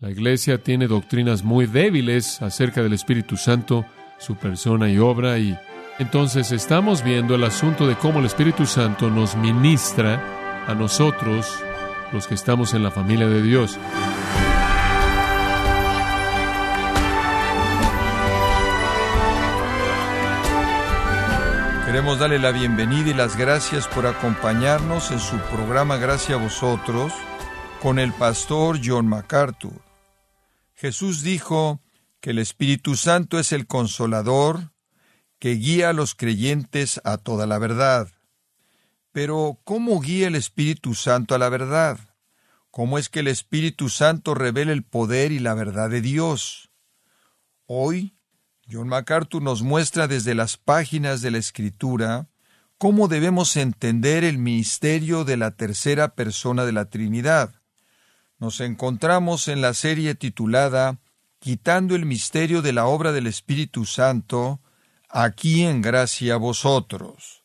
La iglesia tiene doctrinas muy débiles acerca del Espíritu Santo, su persona y obra, y entonces estamos viendo el asunto de cómo el Espíritu Santo nos ministra a nosotros, los que estamos en la familia de Dios. Queremos darle la bienvenida y las gracias por acompañarnos en su programa Gracias a vosotros con el pastor John MacArthur. Jesús dijo que el Espíritu Santo es el consolador que guía a los creyentes a toda la verdad. Pero, ¿cómo guía el Espíritu Santo a la verdad? ¿Cómo es que el Espíritu Santo revela el poder y la verdad de Dios? Hoy, John MacArthur nos muestra desde las páginas de la Escritura cómo debemos entender el misterio de la tercera persona de la Trinidad. Nos encontramos en la serie titulada Quitando el misterio de la obra del Espíritu Santo, aquí en gracia a vosotros.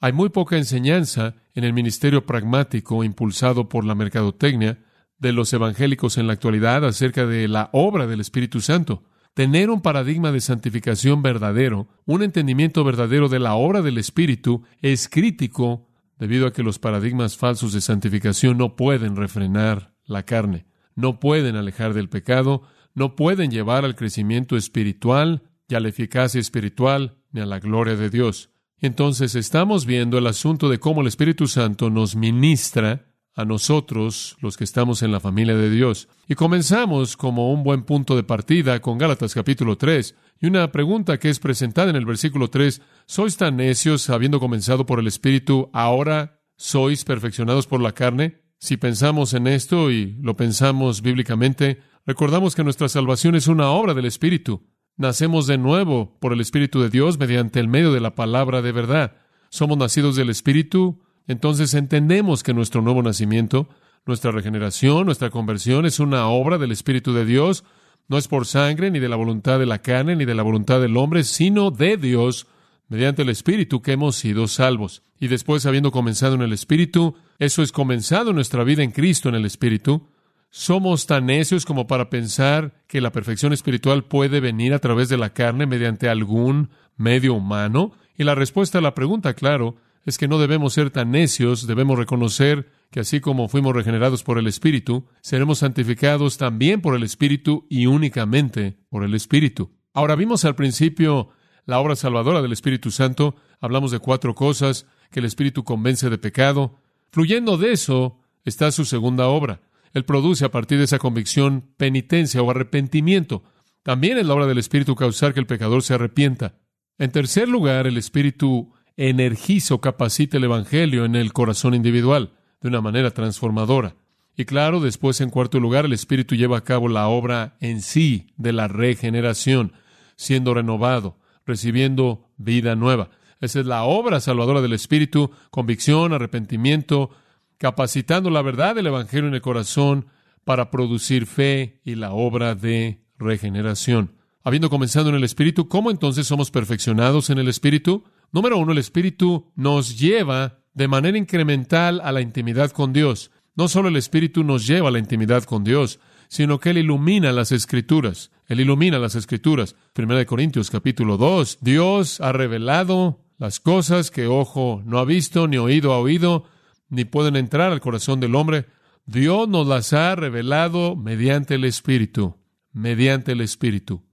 Hay muy poca enseñanza en el ministerio pragmático impulsado por la mercadotecnia de los evangélicos en la actualidad acerca de la obra del Espíritu Santo. Tener un paradigma de santificación verdadero, un entendimiento verdadero de la obra del Espíritu, es crítico debido a que los paradigmas falsos de santificación no pueden refrenar la carne, no pueden alejar del pecado, no pueden llevar al crecimiento espiritual y a la eficacia espiritual ni a la gloria de Dios. Entonces estamos viendo el asunto de cómo el Espíritu Santo nos ministra a nosotros, los que estamos en la familia de Dios. Y comenzamos como un buen punto de partida con Gálatas capítulo 3, y una pregunta que es presentada en el versículo 3, ¿sois tan necios habiendo comenzado por el Espíritu, ahora sois perfeccionados por la carne? Si pensamos en esto y lo pensamos bíblicamente, recordamos que nuestra salvación es una obra del Espíritu. Nacemos de nuevo por el Espíritu de Dios mediante el medio de la palabra de verdad. Somos nacidos del Espíritu, entonces entendemos que nuestro nuevo nacimiento, nuestra regeneración, nuestra conversión es una obra del Espíritu de Dios, no es por sangre, ni de la voluntad de la carne, ni de la voluntad del hombre, sino de Dios, mediante el Espíritu que hemos sido salvos. Y después, habiendo comenzado en el Espíritu, eso es comenzado nuestra vida en Cristo en el Espíritu, somos tan necios como para pensar que la perfección espiritual puede venir a través de la carne mediante algún medio humano? Y la respuesta a la pregunta, claro, es que no debemos ser tan necios, debemos reconocer que así como fuimos regenerados por el Espíritu, seremos santificados también por el Espíritu y únicamente por el Espíritu. Ahora vimos al principio la obra salvadora del Espíritu Santo, hablamos de cuatro cosas, que el Espíritu convence de pecado. Fluyendo de eso está su segunda obra, él produce a partir de esa convicción penitencia o arrepentimiento. También es la obra del Espíritu causar que el pecador se arrepienta. En tercer lugar, el Espíritu energiza o capacita el Evangelio en el corazón individual de una manera transformadora. Y claro, después, en cuarto lugar, el Espíritu lleva a cabo la obra en sí de la regeneración, siendo renovado, recibiendo vida nueva. Esa es la obra salvadora del Espíritu, convicción, arrepentimiento, capacitando la verdad del Evangelio en el corazón para producir fe y la obra de regeneración. Habiendo comenzado en el Espíritu, ¿cómo entonces somos perfeccionados en el Espíritu? Número uno, el Espíritu nos lleva de manera incremental a la intimidad con Dios. No solo el Espíritu nos lleva a la intimidad con Dios, sino que Él ilumina las Escrituras. Él ilumina las Escrituras. Primera de Corintios capítulo 2. Dios ha revelado las cosas que ojo no ha visto ni oído ha oído, ni pueden entrar al corazón del hombre. Dios nos las ha revelado mediante el Espíritu, mediante el Espíritu.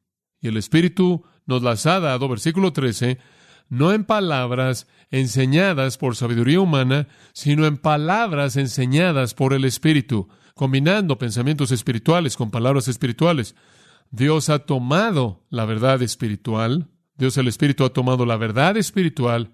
Y el Espíritu nos las ha dado, versículo 13, no en palabras enseñadas por sabiduría humana, sino en palabras enseñadas por el Espíritu, combinando pensamientos espirituales con palabras espirituales. Dios ha tomado la verdad espiritual, Dios el Espíritu ha tomado la verdad espiritual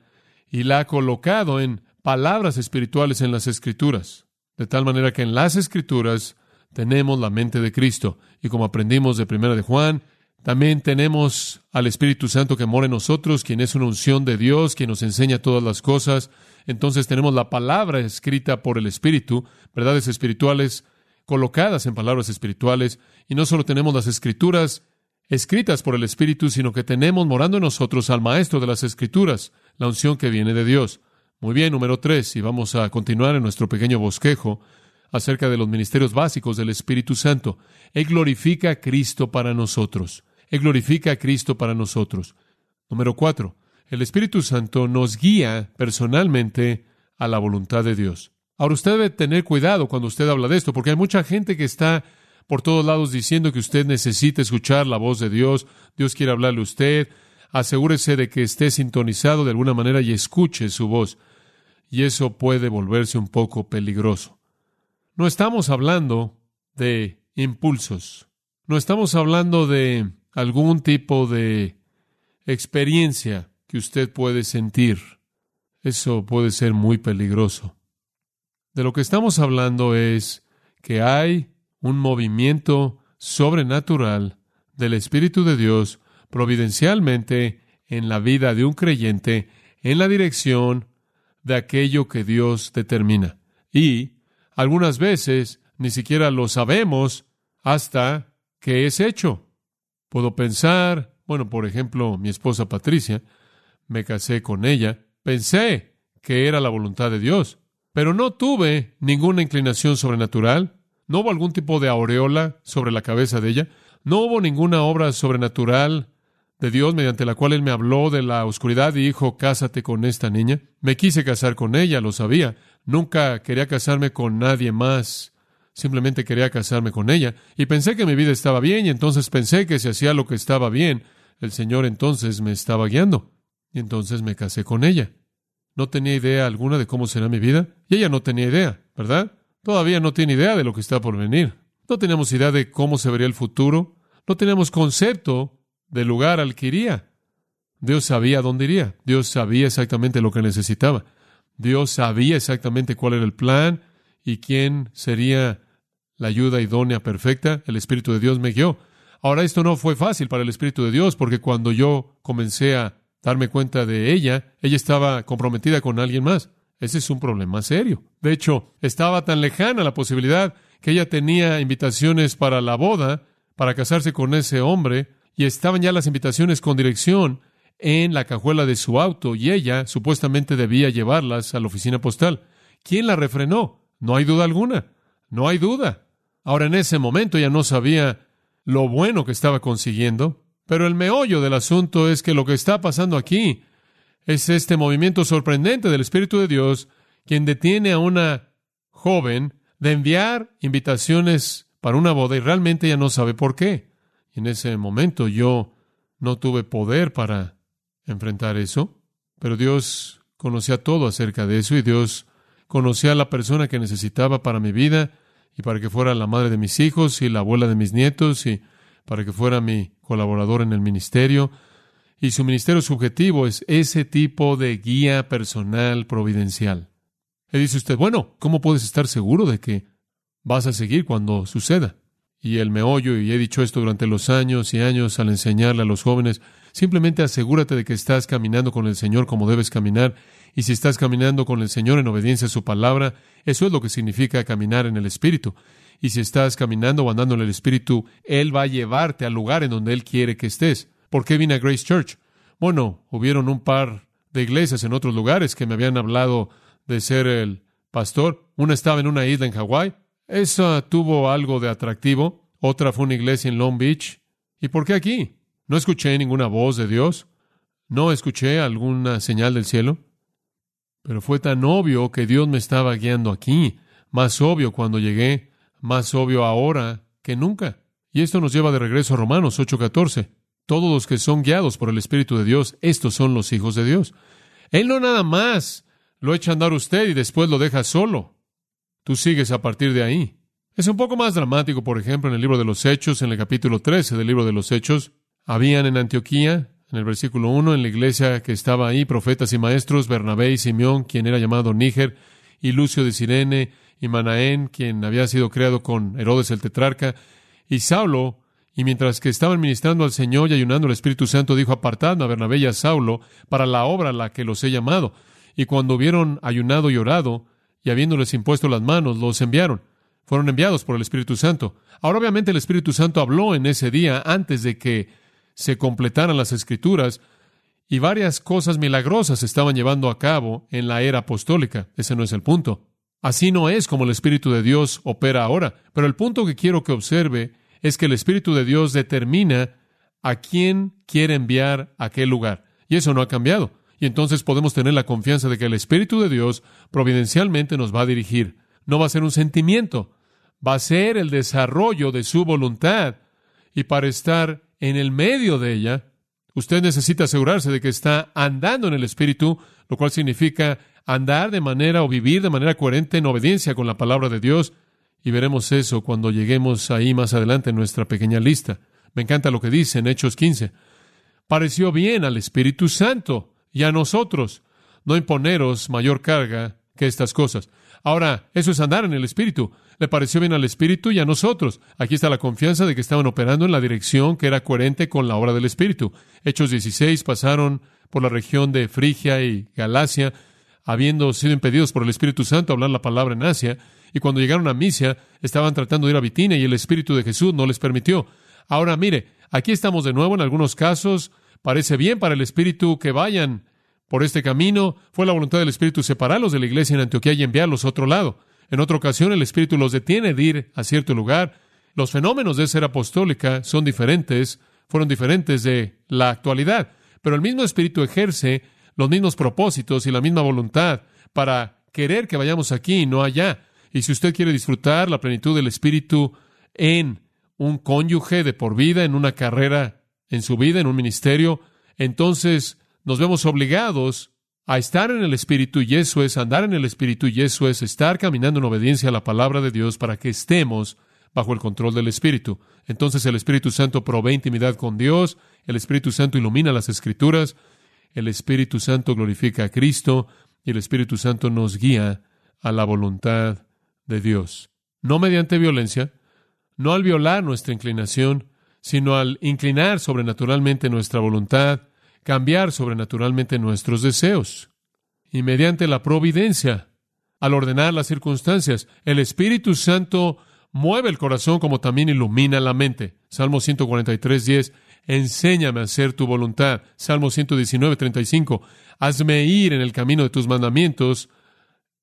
y la ha colocado en palabras espirituales en las Escrituras, de tal manera que en las Escrituras tenemos la mente de Cristo. Y como aprendimos de Primera de Juan, también tenemos al Espíritu Santo que mora en nosotros, quien es una unción de Dios, quien nos enseña todas las cosas. Entonces tenemos la palabra escrita por el Espíritu, verdades espirituales colocadas en palabras espirituales, y no solo tenemos las escrituras escritas por el Espíritu, sino que tenemos morando en nosotros al Maestro de las Escrituras, la unción que viene de Dios. Muy bien, número tres, y vamos a continuar en nuestro pequeño bosquejo. acerca de los ministerios básicos del Espíritu Santo. Él glorifica a Cristo para nosotros. Él glorifica a Cristo para nosotros. Número cuatro, el Espíritu Santo nos guía personalmente a la voluntad de Dios. Ahora usted debe tener cuidado cuando usted habla de esto, porque hay mucha gente que está por todos lados diciendo que usted necesita escuchar la voz de Dios, Dios quiere hablarle a usted, asegúrese de que esté sintonizado de alguna manera y escuche su voz. Y eso puede volverse un poco peligroso. No estamos hablando de impulsos. No estamos hablando de algún tipo de experiencia que usted puede sentir. Eso puede ser muy peligroso. De lo que estamos hablando es que hay un movimiento sobrenatural del Espíritu de Dios providencialmente en la vida de un creyente en la dirección de aquello que Dios determina. Y algunas veces ni siquiera lo sabemos hasta que es hecho. Puedo pensar, bueno, por ejemplo, mi esposa Patricia, me casé con ella, pensé que era la voluntad de Dios, pero no tuve ninguna inclinación sobrenatural, no hubo algún tipo de aureola sobre la cabeza de ella, no hubo ninguna obra sobrenatural de Dios mediante la cual Él me habló de la oscuridad y dijo, cásate con esta niña. Me quise casar con ella, lo sabía. Nunca quería casarme con nadie más. Simplemente quería casarme con ella. Y pensé que mi vida estaba bien y entonces pensé que si hacía lo que estaba bien, el Señor entonces me estaba guiando. Y entonces me casé con ella. No tenía idea alguna de cómo será mi vida. Y ella no tenía idea, ¿verdad? Todavía no tiene idea de lo que está por venir. No teníamos idea de cómo se vería el futuro. No teníamos concepto del lugar al que iría. Dios sabía dónde iría. Dios sabía exactamente lo que necesitaba. Dios sabía exactamente cuál era el plan y quién sería la ayuda idónea perfecta. El Espíritu de Dios me guió. Ahora, esto no fue fácil para el Espíritu de Dios porque cuando yo comencé a darme cuenta de ella, ella estaba comprometida con alguien más. Ese es un problema serio. De hecho, estaba tan lejana la posibilidad que ella tenía invitaciones para la boda, para casarse con ese hombre, y estaban ya las invitaciones con dirección en la cajuela de su auto y ella supuestamente debía llevarlas a la oficina postal. ¿Quién la refrenó? No hay duda alguna. No hay duda. Ahora en ese momento ella no sabía lo bueno que estaba consiguiendo, pero el meollo del asunto es que lo que está pasando aquí es este movimiento sorprendente del Espíritu de Dios, quien detiene a una joven de enviar invitaciones para una boda y realmente ella no sabe por qué. En ese momento yo no tuve poder para enfrentar eso, pero Dios conocía todo acerca de eso y Dios conocía a la persona que necesitaba para mi vida y para que fuera la madre de mis hijos y la abuela de mis nietos y para que fuera mi colaborador en el ministerio. Y su ministerio subjetivo es ese tipo de guía personal providencial. Y dice usted, bueno, ¿cómo puedes estar seguro de que vas a seguir cuando suceda? y el meollo, y he dicho esto durante los años y años al enseñarle a los jóvenes, simplemente asegúrate de que estás caminando con el Señor como debes caminar, y si estás caminando con el Señor en obediencia a su palabra, eso es lo que significa caminar en el Espíritu. Y si estás caminando o andando en el Espíritu, Él va a llevarte al lugar en donde Él quiere que estés. ¿Por qué vine a Grace Church? Bueno, hubieron un par de iglesias en otros lugares que me habían hablado de ser el pastor. Una estaba en una isla en Hawái, esa tuvo algo de atractivo. Otra fue una iglesia en Long Beach. ¿Y por qué aquí? No escuché ninguna voz de Dios. No escuché alguna señal del cielo. Pero fue tan obvio que Dios me estaba guiando aquí. Más obvio cuando llegué. Más obvio ahora que nunca. Y esto nos lleva de regreso a Romanos 8:14. Todos los que son guiados por el Espíritu de Dios, estos son los hijos de Dios. Él no nada más lo echa a andar usted y después lo deja solo. Tú sigues a partir de ahí. Es un poco más dramático, por ejemplo, en el libro de los Hechos, en el capítulo 13 del libro de los Hechos. Habían en Antioquía, en el versículo 1, en la iglesia que estaba ahí, profetas y maestros, Bernabé y Simeón, quien era llamado Níger, y Lucio de Sirene, y Manaén, quien había sido creado con Herodes el tetrarca, y Saulo, y mientras que estaban ministrando al Señor y ayunando al Espíritu Santo, dijo, apartadme a Bernabé y a Saulo para la obra a la que los he llamado. Y cuando hubieron ayunado y orado, y habiéndoles impuesto las manos, los enviaron. Fueron enviados por el Espíritu Santo. Ahora obviamente el Espíritu Santo habló en ese día antes de que se completaran las escrituras y varias cosas milagrosas se estaban llevando a cabo en la era apostólica. Ese no es el punto. Así no es como el Espíritu de Dios opera ahora. Pero el punto que quiero que observe es que el Espíritu de Dios determina a quién quiere enviar a qué lugar. Y eso no ha cambiado. Y entonces podemos tener la confianza de que el Espíritu de Dios providencialmente nos va a dirigir. No va a ser un sentimiento, va a ser el desarrollo de su voluntad. Y para estar en el medio de ella, usted necesita asegurarse de que está andando en el Espíritu, lo cual significa andar de manera o vivir de manera coherente en obediencia con la palabra de Dios. Y veremos eso cuando lleguemos ahí más adelante en nuestra pequeña lista. Me encanta lo que dice en Hechos 15. Pareció bien al Espíritu Santo y a nosotros no imponeros mayor carga que estas cosas. Ahora, eso es andar en el Espíritu. Le pareció bien al Espíritu y a nosotros. Aquí está la confianza de que estaban operando en la dirección que era coherente con la obra del Espíritu. Hechos 16 pasaron por la región de Frigia y Galacia, habiendo sido impedidos por el Espíritu Santo a hablar la palabra en Asia, y cuando llegaron a Misia, estaban tratando de ir a Bitinia y el Espíritu de Jesús no les permitió. Ahora mire, aquí estamos de nuevo en algunos casos. Parece bien para el Espíritu que vayan por este camino. Fue la voluntad del Espíritu separarlos de la iglesia en Antioquía y enviarlos a otro lado. En otra ocasión, el Espíritu los detiene de ir a cierto lugar. Los fenómenos de ser apostólica son diferentes, fueron diferentes de la actualidad, pero el mismo Espíritu ejerce los mismos propósitos y la misma voluntad para querer que vayamos aquí y no allá. Y si usted quiere disfrutar la plenitud del Espíritu en un cónyuge de por vida, en una carrera en su vida, en un ministerio, entonces nos vemos obligados a estar en el Espíritu y eso es andar en el Espíritu y eso es estar caminando en obediencia a la palabra de Dios para que estemos bajo el control del Espíritu. Entonces el Espíritu Santo provee intimidad con Dios, el Espíritu Santo ilumina las Escrituras, el Espíritu Santo glorifica a Cristo y el Espíritu Santo nos guía a la voluntad de Dios. No mediante violencia, no al violar nuestra inclinación, sino al inclinar sobrenaturalmente nuestra voluntad, cambiar sobrenaturalmente nuestros deseos. Y mediante la providencia, al ordenar las circunstancias, el Espíritu Santo mueve el corazón como también ilumina la mente. Salmo 143, 10. Enséñame a hacer tu voluntad. Salmo 119, 35. Hazme ir en el camino de tus mandamientos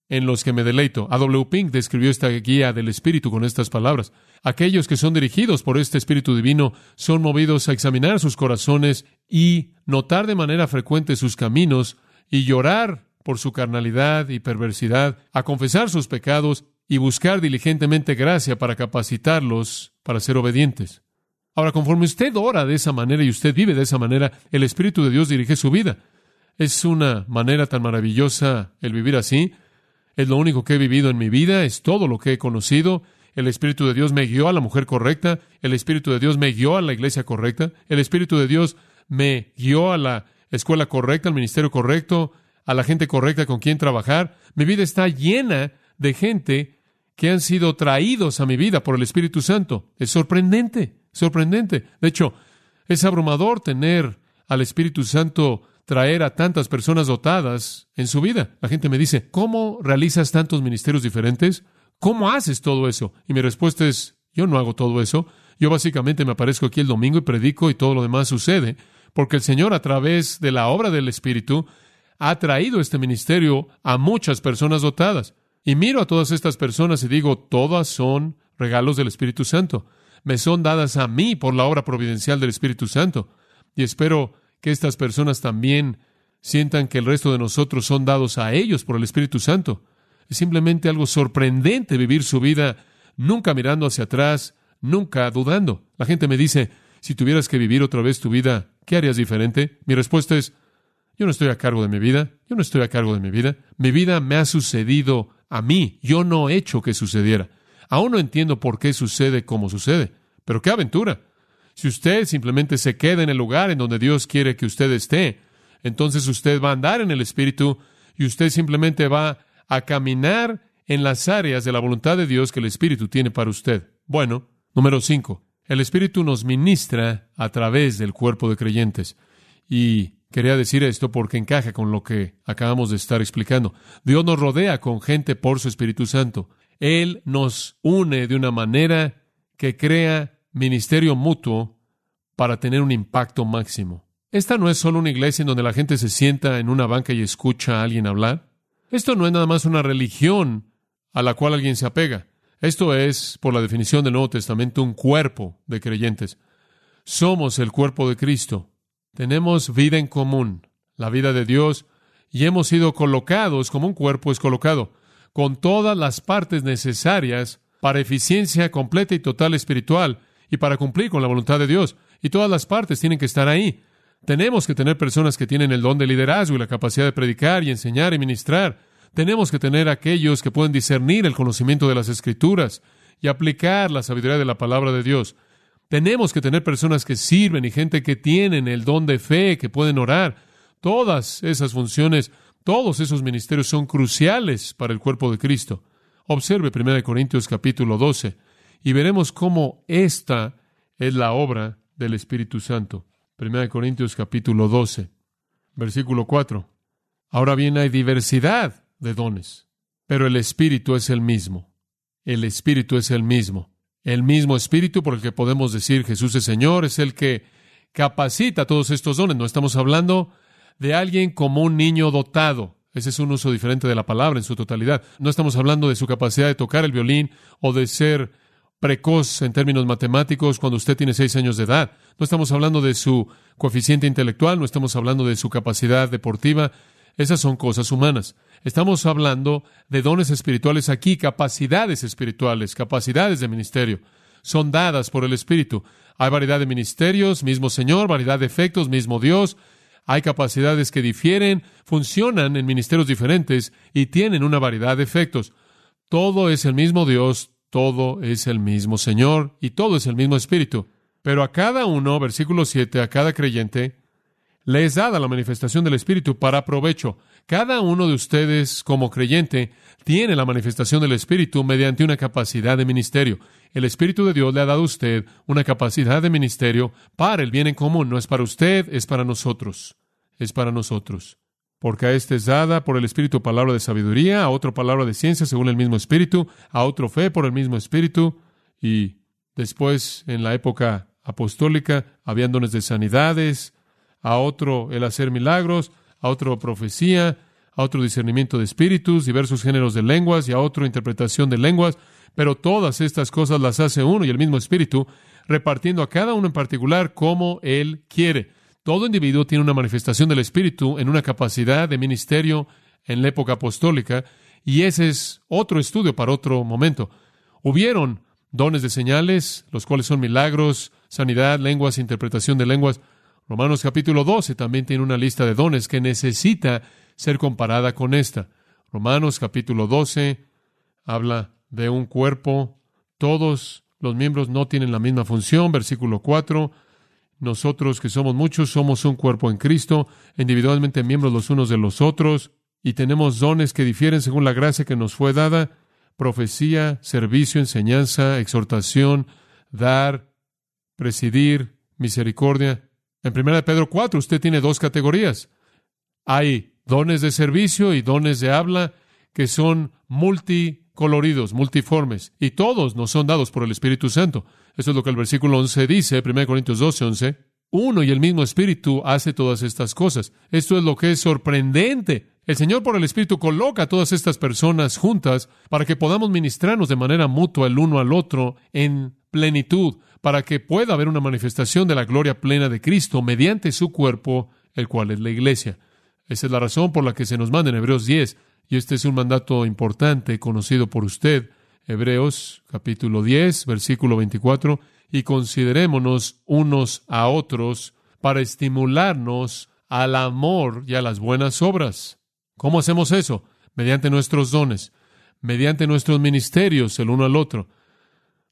en los que me deleito. A. W. Pink describió esta guía del Espíritu con estas palabras. Aquellos que son dirigidos por este Espíritu Divino son movidos a examinar sus corazones y notar de manera frecuente sus caminos y llorar por su carnalidad y perversidad, a confesar sus pecados y buscar diligentemente gracia para capacitarlos para ser obedientes. Ahora, conforme usted ora de esa manera y usted vive de esa manera, el Espíritu de Dios dirige su vida. Es una manera tan maravillosa el vivir así. Es lo único que he vivido en mi vida, es todo lo que he conocido. El Espíritu de Dios me guió a la mujer correcta, el Espíritu de Dios me guió a la iglesia correcta, el Espíritu de Dios me guió a la escuela correcta, al ministerio correcto, a la gente correcta con quien trabajar. Mi vida está llena de gente que han sido traídos a mi vida por el Espíritu Santo. Es sorprendente, sorprendente. De hecho, es abrumador tener al Espíritu Santo traer a tantas personas dotadas en su vida. La gente me dice, ¿cómo realizas tantos ministerios diferentes? ¿Cómo haces todo eso? Y mi respuesta es, yo no hago todo eso. Yo básicamente me aparezco aquí el domingo y predico y todo lo demás sucede, porque el Señor a través de la obra del Espíritu ha traído este ministerio a muchas personas dotadas. Y miro a todas estas personas y digo, todas son regalos del Espíritu Santo. Me son dadas a mí por la obra providencial del Espíritu Santo. Y espero que estas personas también sientan que el resto de nosotros son dados a ellos por el Espíritu Santo. Es simplemente algo sorprendente vivir su vida nunca mirando hacia atrás, nunca dudando. La gente me dice, si tuvieras que vivir otra vez tu vida, ¿qué harías diferente? Mi respuesta es, yo no estoy a cargo de mi vida, yo no estoy a cargo de mi vida. Mi vida me ha sucedido a mí, yo no he hecho que sucediera. Aún no entiendo por qué sucede como sucede, pero qué aventura. Si usted simplemente se queda en el lugar en donde Dios quiere que usted esté, entonces usted va a andar en el Espíritu y usted simplemente va a caminar en las áreas de la voluntad de Dios que el Espíritu tiene para usted. Bueno, número cinco. El Espíritu nos ministra a través del cuerpo de creyentes. Y quería decir esto porque encaja con lo que acabamos de estar explicando. Dios nos rodea con gente por su Espíritu Santo. Él nos une de una manera que crea ministerio mutuo para tener un impacto máximo. Esta no es solo una iglesia en donde la gente se sienta en una banca y escucha a alguien hablar. Esto no es nada más una religión a la cual alguien se apega. Esto es, por la definición del Nuevo Testamento, un cuerpo de creyentes. Somos el cuerpo de Cristo. Tenemos vida en común, la vida de Dios, y hemos sido colocados como un cuerpo es colocado, con todas las partes necesarias para eficiencia completa y total espiritual y para cumplir con la voluntad de Dios. Y todas las partes tienen que estar ahí. Tenemos que tener personas que tienen el don de liderazgo y la capacidad de predicar y enseñar y ministrar. Tenemos que tener aquellos que pueden discernir el conocimiento de las Escrituras y aplicar la sabiduría de la palabra de Dios. Tenemos que tener personas que sirven y gente que tienen el don de fe, que pueden orar. Todas esas funciones, todos esos ministerios son cruciales para el cuerpo de Cristo. Observe 1 Corintios capítulo 12 y veremos cómo esta es la obra del Espíritu Santo. 1 Corintios capítulo 12, versículo 4. Ahora bien hay diversidad de dones, pero el Espíritu es el mismo. El Espíritu es el mismo. El mismo Espíritu por el que podemos decir Jesús es Señor es el que capacita todos estos dones. No estamos hablando de alguien como un niño dotado. Ese es un uso diferente de la palabra en su totalidad. No estamos hablando de su capacidad de tocar el violín o de ser precoz en términos matemáticos cuando usted tiene seis años de edad. No estamos hablando de su coeficiente intelectual, no estamos hablando de su capacidad deportiva. Esas son cosas humanas. Estamos hablando de dones espirituales aquí, capacidades espirituales, capacidades de ministerio. Son dadas por el Espíritu. Hay variedad de ministerios, mismo Señor, variedad de efectos, mismo Dios, hay capacidades que difieren, funcionan en ministerios diferentes y tienen una variedad de efectos. Todo es el mismo Dios, todo es el mismo Señor y todo es el mismo Espíritu. Pero a cada uno, versículo 7, a cada creyente, le es dada la manifestación del Espíritu para provecho. Cada uno de ustedes, como creyente, tiene la manifestación del Espíritu mediante una capacidad de ministerio. El Espíritu de Dios le ha dado a usted una capacidad de ministerio para el bien en común. No es para usted, es para nosotros. Es para nosotros. Porque a este es dada por el Espíritu palabra de sabiduría, a otro palabra de ciencia según el mismo Espíritu, a otro fe por el mismo Espíritu. Y después, en la época apostólica, habían dones de sanidades, a otro el hacer milagros, a otro profecía, a otro discernimiento de espíritus, diversos géneros de lenguas y a otro interpretación de lenguas, pero todas estas cosas las hace uno y el mismo espíritu, repartiendo a cada uno en particular como él quiere. Todo individuo tiene una manifestación del espíritu en una capacidad de ministerio en la época apostólica y ese es otro estudio para otro momento. Hubieron dones de señales, los cuales son milagros, sanidad, lenguas, interpretación de lenguas. Romanos capítulo 12 también tiene una lista de dones que necesita ser comparada con esta. Romanos capítulo 12 habla de un cuerpo, todos los miembros no tienen la misma función, versículo 4, nosotros que somos muchos somos un cuerpo en Cristo, individualmente miembros los unos de los otros, y tenemos dones que difieren según la gracia que nos fue dada, profecía, servicio, enseñanza, exhortación, dar, presidir, misericordia. En 1 Pedro 4 usted tiene dos categorías. Hay dones de servicio y dones de habla que son multicoloridos, multiformes, y todos nos son dados por el Espíritu Santo. Eso es lo que el versículo 11 dice, 1 Corintios 12, 11. Uno y el mismo Espíritu hace todas estas cosas. Esto es lo que es sorprendente. El Señor por el Espíritu coloca a todas estas personas juntas para que podamos ministrarnos de manera mutua el uno al otro en plenitud, para que pueda haber una manifestación de la gloria plena de Cristo mediante su cuerpo, el cual es la iglesia. Esa es la razón por la que se nos manda en Hebreos 10, y este es un mandato importante conocido por usted. Hebreos capítulo 10, versículo 24, y considerémonos unos a otros para estimularnos al amor y a las buenas obras. ¿Cómo hacemos eso? Mediante nuestros dones, mediante nuestros ministerios el uno al otro,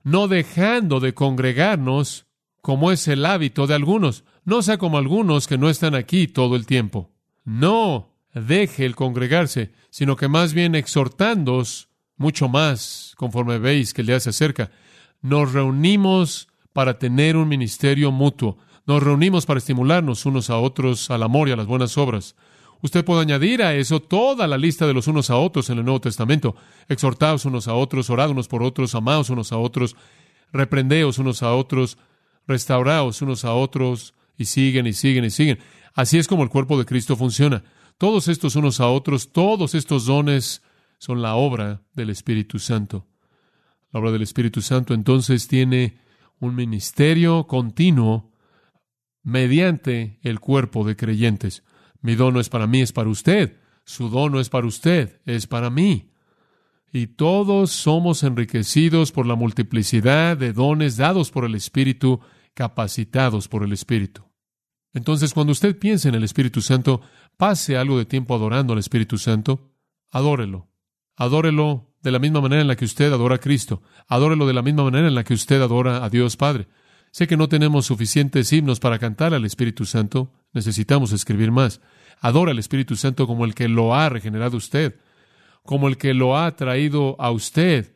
no dejando de congregarnos como es el hábito de algunos, no sea como algunos que no están aquí todo el tiempo. No deje el congregarse, sino que más bien exhortándoos mucho más conforme veis que el día se acerca. Nos reunimos para tener un ministerio mutuo. Nos reunimos para estimularnos unos a otros al amor y a las buenas obras. Usted puede añadir a eso toda la lista de los unos a otros en el Nuevo Testamento. Exhortaos unos a otros, orad unos por otros, amaos unos a otros, reprendeos unos a otros, restauraos unos a otros, y siguen y siguen y siguen. Así es como el cuerpo de Cristo funciona. Todos estos unos a otros, todos estos dones son la obra del Espíritu Santo. La obra del Espíritu Santo entonces tiene un ministerio continuo mediante el cuerpo de creyentes. Mi don no es para mí, es para usted. Su don no es para usted, es para mí. Y todos somos enriquecidos por la multiplicidad de dones dados por el Espíritu, capacitados por el Espíritu. Entonces, cuando usted piense en el Espíritu Santo, pase algo de tiempo adorando al Espíritu Santo, adórelo. Adórelo de la misma manera en la que usted adora a Cristo. Adórelo de la misma manera en la que usted adora a Dios Padre. Sé que no tenemos suficientes himnos para cantar al Espíritu Santo. Necesitamos escribir más. Adora al Espíritu Santo como el que lo ha regenerado usted, como el que lo ha traído a usted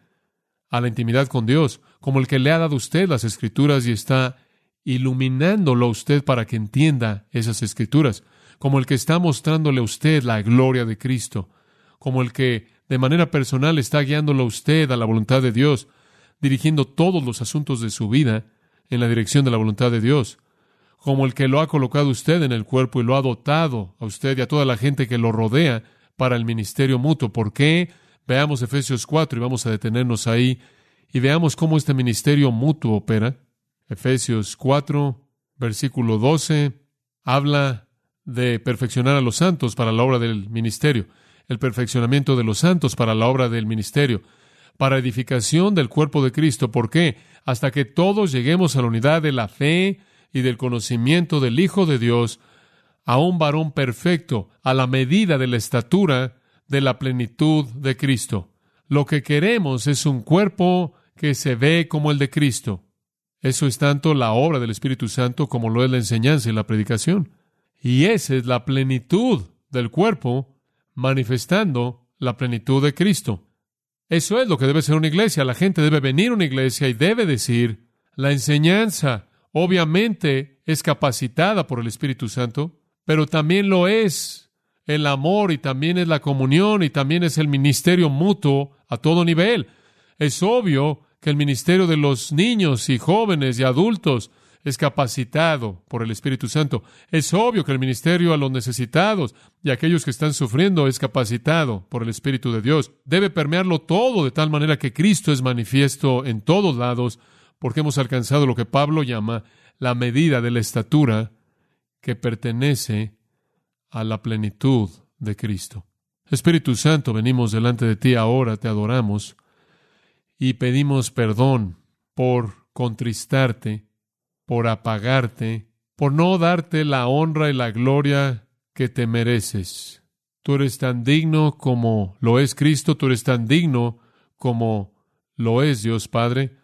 a la intimidad con Dios, como el que le ha dado a usted las escrituras y está iluminándolo a usted para que entienda esas escrituras, como el que está mostrándole a usted la gloria de Cristo, como el que de manera personal está guiándolo a usted a la voluntad de Dios, dirigiendo todos los asuntos de su vida en la dirección de la voluntad de Dios, como el que lo ha colocado usted en el cuerpo y lo ha dotado a usted y a toda la gente que lo rodea para el ministerio mutuo. ¿Por qué? Veamos Efesios 4 y vamos a detenernos ahí y veamos cómo este ministerio mutuo opera. Efesios 4, versículo 12, habla de perfeccionar a los santos para la obra del ministerio, el perfeccionamiento de los santos para la obra del ministerio, para edificación del cuerpo de Cristo. ¿Por qué? Hasta que todos lleguemos a la unidad de la fe y del conocimiento del Hijo de Dios, a un varón perfecto, a la medida de la estatura de la plenitud de Cristo. Lo que queremos es un cuerpo que se ve como el de Cristo. Eso es tanto la obra del Espíritu Santo como lo es la enseñanza y la predicación. Y esa es la plenitud del cuerpo manifestando la plenitud de Cristo. Eso es lo que debe ser una iglesia. La gente debe venir a una iglesia y debe decir, la enseñanza obviamente es capacitada por el Espíritu Santo, pero también lo es el amor y también es la comunión y también es el ministerio mutuo a todo nivel. Es obvio que el ministerio de los niños y jóvenes y adultos es capacitado por el Espíritu Santo. Es obvio que el ministerio a los necesitados y a aquellos que están sufriendo es capacitado por el Espíritu de Dios. Debe permearlo todo de tal manera que Cristo es manifiesto en todos lados, porque hemos alcanzado lo que Pablo llama la medida de la estatura que pertenece a la plenitud de Cristo. Espíritu Santo, venimos delante de ti ahora, te adoramos y pedimos perdón por contristarte, por apagarte, por no darte la honra y la gloria que te mereces. Tú eres tan digno como lo es Cristo, tú eres tan digno como lo es Dios Padre.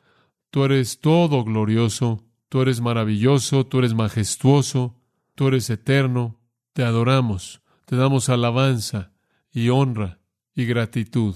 Tú eres todo glorioso, tú eres maravilloso, tú eres majestuoso, tú eres eterno. Te adoramos, te damos alabanza y honra y gratitud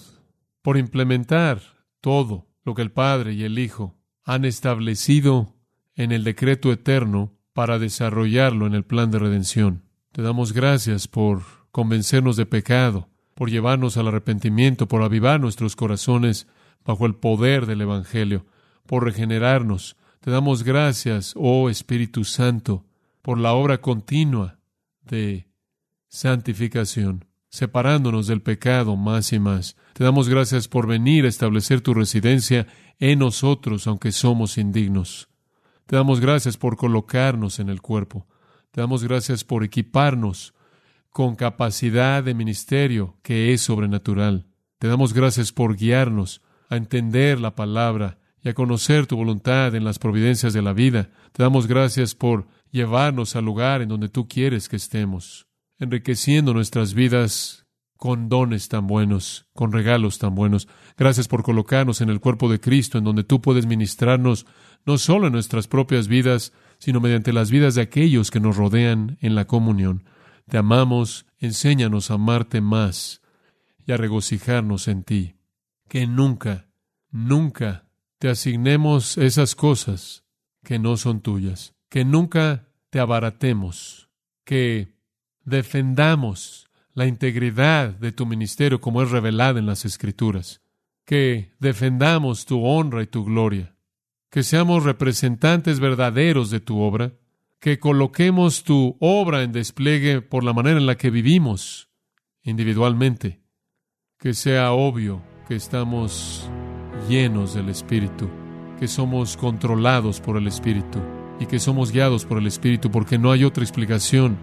por implementar todo lo que el Padre y el Hijo han establecido en el decreto eterno para desarrollarlo en el plan de redención. Te damos gracias por convencernos de pecado, por llevarnos al arrepentimiento, por avivar nuestros corazones bajo el poder del Evangelio, por regenerarnos. Te damos gracias, oh Espíritu Santo, por la obra continua de santificación separándonos del pecado más y más. Te damos gracias por venir a establecer tu residencia en nosotros, aunque somos indignos. Te damos gracias por colocarnos en el cuerpo. Te damos gracias por equiparnos con capacidad de ministerio que es sobrenatural. Te damos gracias por guiarnos a entender la palabra y a conocer tu voluntad en las providencias de la vida. Te damos gracias por llevarnos al lugar en donde tú quieres que estemos enriqueciendo nuestras vidas con dones tan buenos, con regalos tan buenos. Gracias por colocarnos en el cuerpo de Cristo, en donde tú puedes ministrarnos no solo en nuestras propias vidas, sino mediante las vidas de aquellos que nos rodean en la comunión. Te amamos, enséñanos a amarte más y a regocijarnos en ti. Que nunca, nunca te asignemos esas cosas que no son tuyas. Que nunca te abaratemos. Que defendamos la integridad de tu ministerio como es revelada en las Escrituras, que defendamos tu honra y tu gloria, que seamos representantes verdaderos de tu obra, que coloquemos tu obra en despliegue por la manera en la que vivimos individualmente, que sea obvio que estamos llenos del Espíritu, que somos controlados por el Espíritu y que somos guiados por el Espíritu porque no hay otra explicación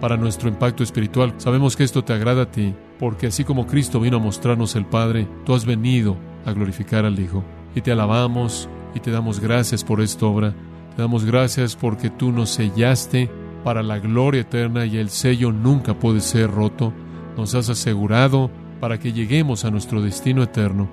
para nuestro impacto espiritual. Sabemos que esto te agrada a ti porque así como Cristo vino a mostrarnos el Padre, tú has venido a glorificar al Hijo y te alabamos y te damos gracias por esta obra. Te damos gracias porque tú nos sellaste para la gloria eterna y el sello nunca puede ser roto. Nos has asegurado para que lleguemos a nuestro destino eterno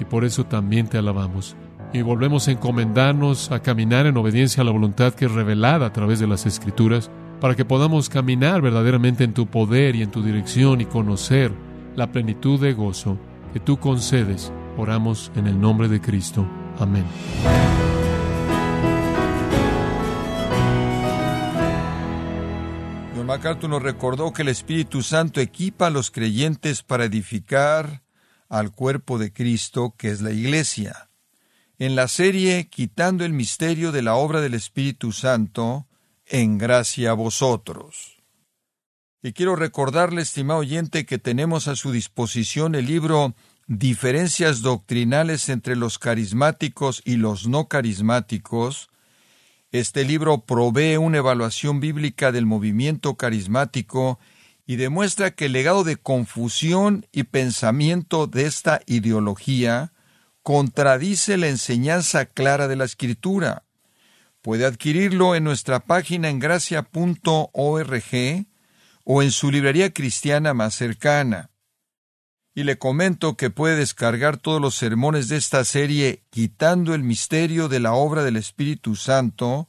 y por eso también te alabamos. Y volvemos a encomendarnos a caminar en obediencia a la voluntad que es revelada a través de las Escrituras, para que podamos caminar verdaderamente en tu poder y en tu dirección y conocer la plenitud de gozo que tú concedes. Oramos en el nombre de Cristo. Amén. MacArthur nos recordó que el Espíritu Santo equipa a los creyentes para edificar al cuerpo de Cristo, que es la Iglesia. En la serie Quitando el misterio de la obra del Espíritu Santo, en gracia a vosotros. Y quiero recordarle, estimado oyente, que tenemos a su disposición el libro Diferencias doctrinales entre los carismáticos y los no carismáticos, este libro provee una evaluación bíblica del movimiento carismático y demuestra que el legado de confusión y pensamiento de esta ideología contradice la enseñanza clara de la Escritura. Puede adquirirlo en nuestra página en gracia.org o en su librería cristiana más cercana. Y le comento que puede descargar todos los sermones de esta serie quitando el misterio de la obra del Espíritu Santo,